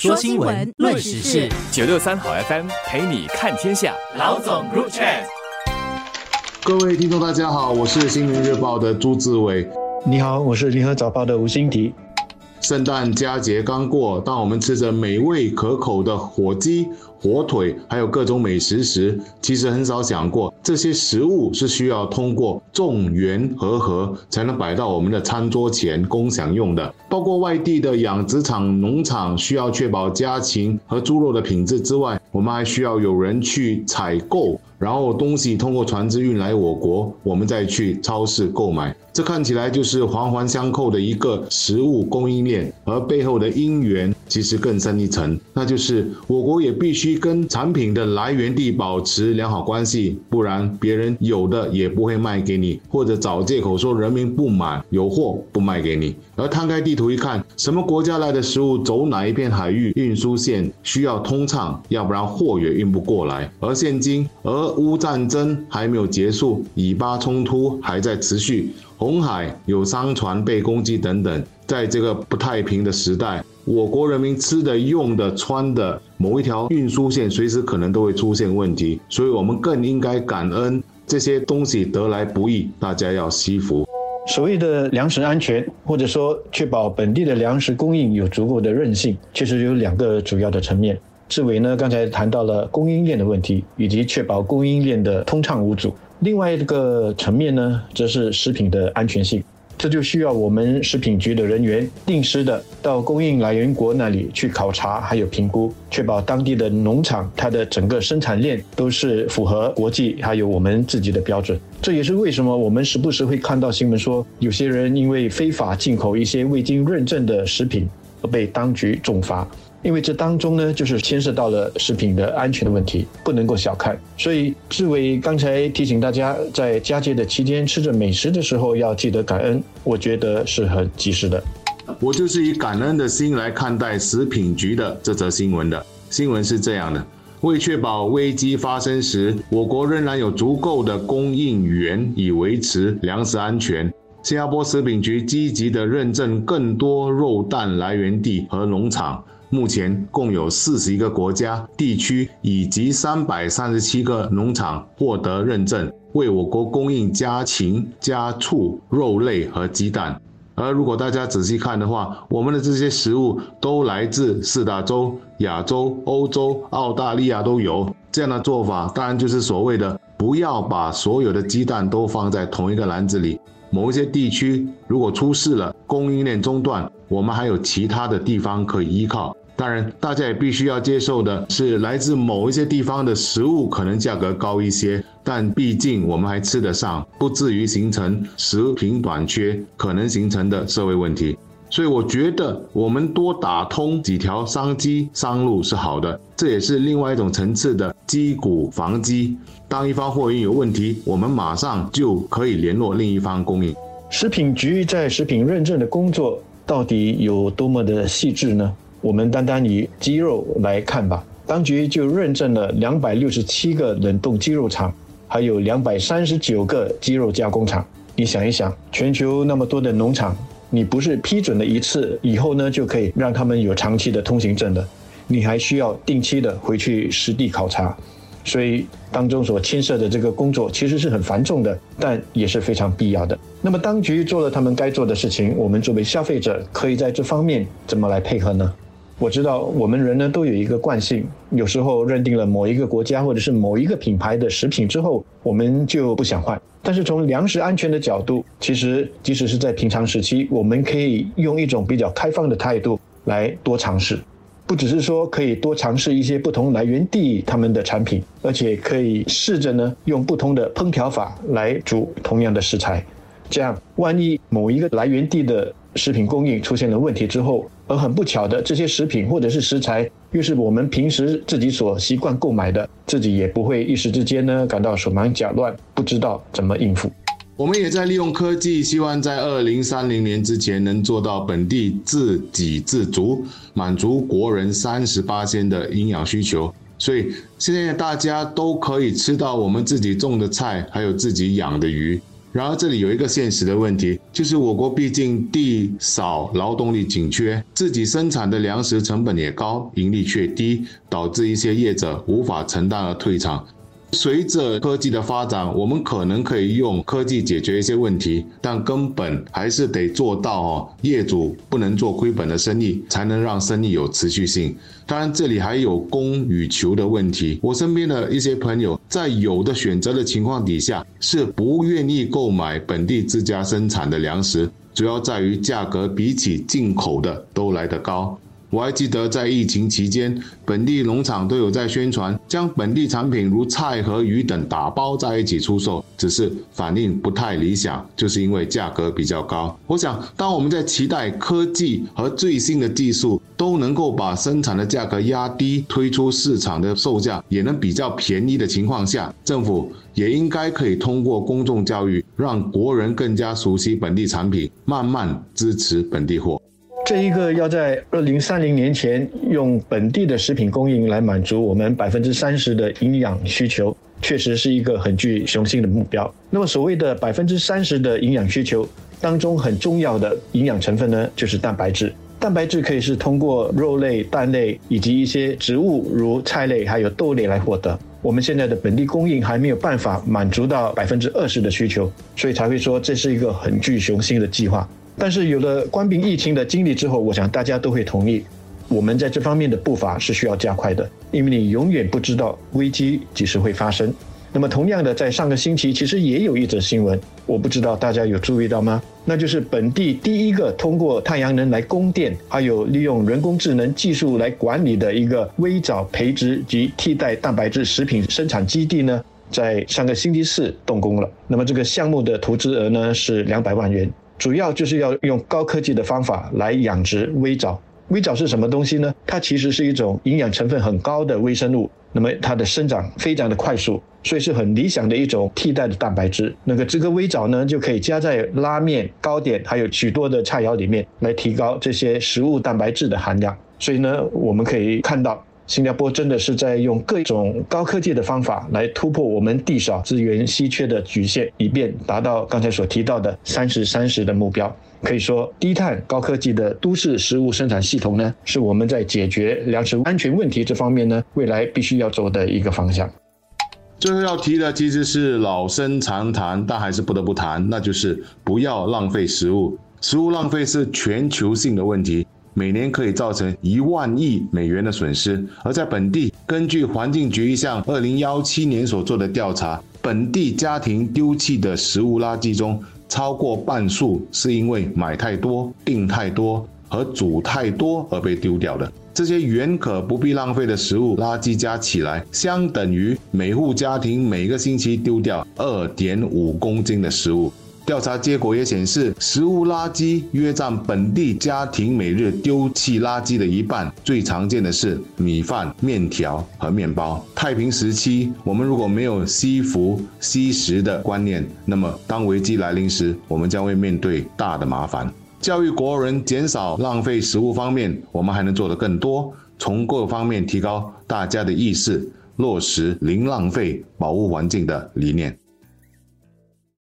说新闻，论时事，九六三好 FM 陪你看天下。老总 ruchad。各位听众，大家好，我是新闻日报的朱志伟。你好，我是联合早报的吴欣迪。圣诞佳节刚过，当我们吃着美味可口的火鸡、火腿，还有各种美食时，其实很少想过，这些食物是需要通过众缘和合才能摆到我们的餐桌前共享用的。包括外地的养殖场、农场需要确保家禽和猪肉的品质之外，我们还需要有人去采购。然后东西通过船只运来我国，我们再去超市购买，这看起来就是环环相扣的一个食物供应链，而背后的因缘其实更深一层，那就是我国也必须跟产品的来源地保持良好关系，不然别人有的也不会卖给你，或者找借口说人民不满，有货不卖给你。而摊开地图一看，什么国家来的食物走哪一片海域，运输线需要通畅，要不然货也运不过来。而现今，俄乌战争还没有结束，以巴冲突还在持续，红海有商船被攻击等等，在这个不太平的时代，我国人民吃的、用的、穿的某一条运输线，随时可能都会出现问题，所以我们更应该感恩这些东西得来不易，大家要惜福。所谓的粮食安全，或者说确保本地的粮食供应有足够的韧性，其实有两个主要的层面。志伟呢，刚才谈到了供应链的问题，以及确保供应链的通畅无阻。另外一个层面呢，则是食品的安全性。这就需要我们食品局的人员定时的到供应来源国那里去考察，还有评估，确保当地的农场它的整个生产链都是符合国际还有我们自己的标准。这也是为什么我们时不时会看到新闻说，有些人因为非法进口一些未经认证的食品而被当局重罚。因为这当中呢，就是牵涉到了食品的安全的问题，不能够小看。所以志伟刚才提醒大家，在佳节的期间吃着美食的时候要记得感恩，我觉得是很及时的。我就是以感恩的心来看待食品局的这则新闻的。新闻是这样的：为确保危机发生时，我国仍然有足够的供应源以维持粮食安全，新加坡食品局积极的认证更多肉蛋来源地和农场。目前共有四十一个国家、地区以及三百三十七个农场获得认证，为我国供应家禽、家畜、肉类和鸡蛋。而如果大家仔细看的话，我们的这些食物都来自四大洲、亚洲、欧洲、澳大利亚都有。这样的做法，当然就是所谓的不要把所有的鸡蛋都放在同一个篮子里。某一些地区如果出事了，供应链中断，我们还有其他的地方可以依靠。当然，大家也必须要接受的是，来自某一些地方的食物可能价格高一些，但毕竟我们还吃得上，不至于形成食品短缺可能形成的社会问题。所以，我觉得我们多打通几条商机商路是好的，这也是另外一种层次的击鼓防饥。当一方货运有问题，我们马上就可以联络另一方供应。食品局在食品认证的工作到底有多么的细致呢？我们单单以鸡肉来看吧，当局就认证了两百六十七个冷冻鸡肉厂，还有两百三十九个鸡肉加工厂。你想一想，全球那么多的农场，你不是批准了一次以后呢，就可以让他们有长期的通行证的，你还需要定期的回去实地考察。所以当中所牵涉的这个工作其实是很繁重的，但也是非常必要的。那么当局做了他们该做的事情，我们作为消费者可以在这方面怎么来配合呢？我知道我们人呢都有一个惯性，有时候认定了某一个国家或者是某一个品牌的食品之后，我们就不想换。但是从粮食安全的角度，其实即使是在平常时期，我们可以用一种比较开放的态度来多尝试，不只是说可以多尝试一些不同来源地他们的产品，而且可以试着呢用不同的烹调法来煮同样的食材，这样万一某一个来源地的食品供应出现了问题之后，而很不巧的，这些食品或者是食材，又是我们平时自己所习惯购买的，自己也不会一时之间呢感到手忙脚乱，不知道怎么应付。我们也在利用科技，希望在二零三零年之前能做到本地自给自足，满足国人三十八天的营养需求。所以现在大家都可以吃到我们自己种的菜，还有自己养的鱼。然而，这里有一个现实的问题，就是我国毕竟地少，劳动力紧缺，自己生产的粮食成本也高，盈利却低，导致一些业者无法承担而退场。随着科技的发展，我们可能可以用科技解决一些问题，但根本还是得做到哦，业主不能做亏本的生意，才能让生意有持续性。当然，这里还有供与求的问题。我身边的一些朋友，在有的选择的情况底下，是不愿意购买本地自家生产的粮食，主要在于价格比起进口的都来得高。我还记得在疫情期间，本地农场都有在宣传将本地产品如菜和鱼等打包在一起出售，只是反应不太理想，就是因为价格比较高。我想，当我们在期待科技和最新的技术都能够把生产的价格压低，推出市场的售价也能比较便宜的情况下，政府也应该可以通过公众教育，让国人更加熟悉本地产品，慢慢支持本地货。这一个要在二零三零年前用本地的食品供应来满足我们百分之三十的营养需求，确实是一个很具雄心的目标。那么所谓的百分之三十的营养需求当中，很重要的营养成分呢，就是蛋白质。蛋白质可以是通过肉类、蛋类以及一些植物，如菜类还有豆类来获得。我们现在的本地供应还没有办法满足到百分之二十的需求，所以才会说这是一个很具雄心的计划。但是有了关闭疫情的经历之后，我想大家都会同意，我们在这方面的步伐是需要加快的，因为你永远不知道危机几时会发生。那么同样的，在上个星期其实也有一则新闻，我不知道大家有注意到吗？那就是本地第一个通过太阳能来供电，还有利用人工智能技术来管理的一个微藻培植及替代蛋白质食品生产基地呢，在上个星期四动工了。那么这个项目的投资额呢是两百万元。主要就是要用高科技的方法来养殖微藻。微藻是什么东西呢？它其实是一种营养成分很高的微生物。那么它的生长非常的快速，所以是很理想的一种替代的蛋白质。那个这个微藻呢，就可以加在拉面、糕点，还有许多的菜肴里面，来提高这些食物蛋白质的含量。所以呢，我们可以看到。新加坡真的是在用各种高科技的方法来突破我们地少资源稀缺的局限，以便达到刚才所提到的三十三十的目标。可以说，低碳高科技的都市食物生产系统呢，是我们在解决粮食安全问题这方面呢，未来必须要走的一个方向。最后要提的其实是老生常谈，但还是不得不谈，那就是不要浪费食物。食物浪费是全球性的问题。每年可以造成一万亿美元的损失，而在本地，根据环境局一项二零幺七年所做的调查，本地家庭丢弃的食物垃圾中，超过半数是因为买太多、订太多和煮太多而被丢掉的。这些原可不必浪费的食物垃圾加起来，相等于每户家庭每个星期丢掉二点五公斤的食物。调查结果也显示，食物垃圾约占本地家庭每日丢弃垃圾的一半。最常见的是米饭、面条和面包。太平时期，我们如果没有惜福惜食的观念，那么当危机来临时，我们将会面对大的麻烦。教育国人减少浪费食物方面，我们还能做得更多，从各方面提高大家的意识，落实零浪费、保护环境的理念。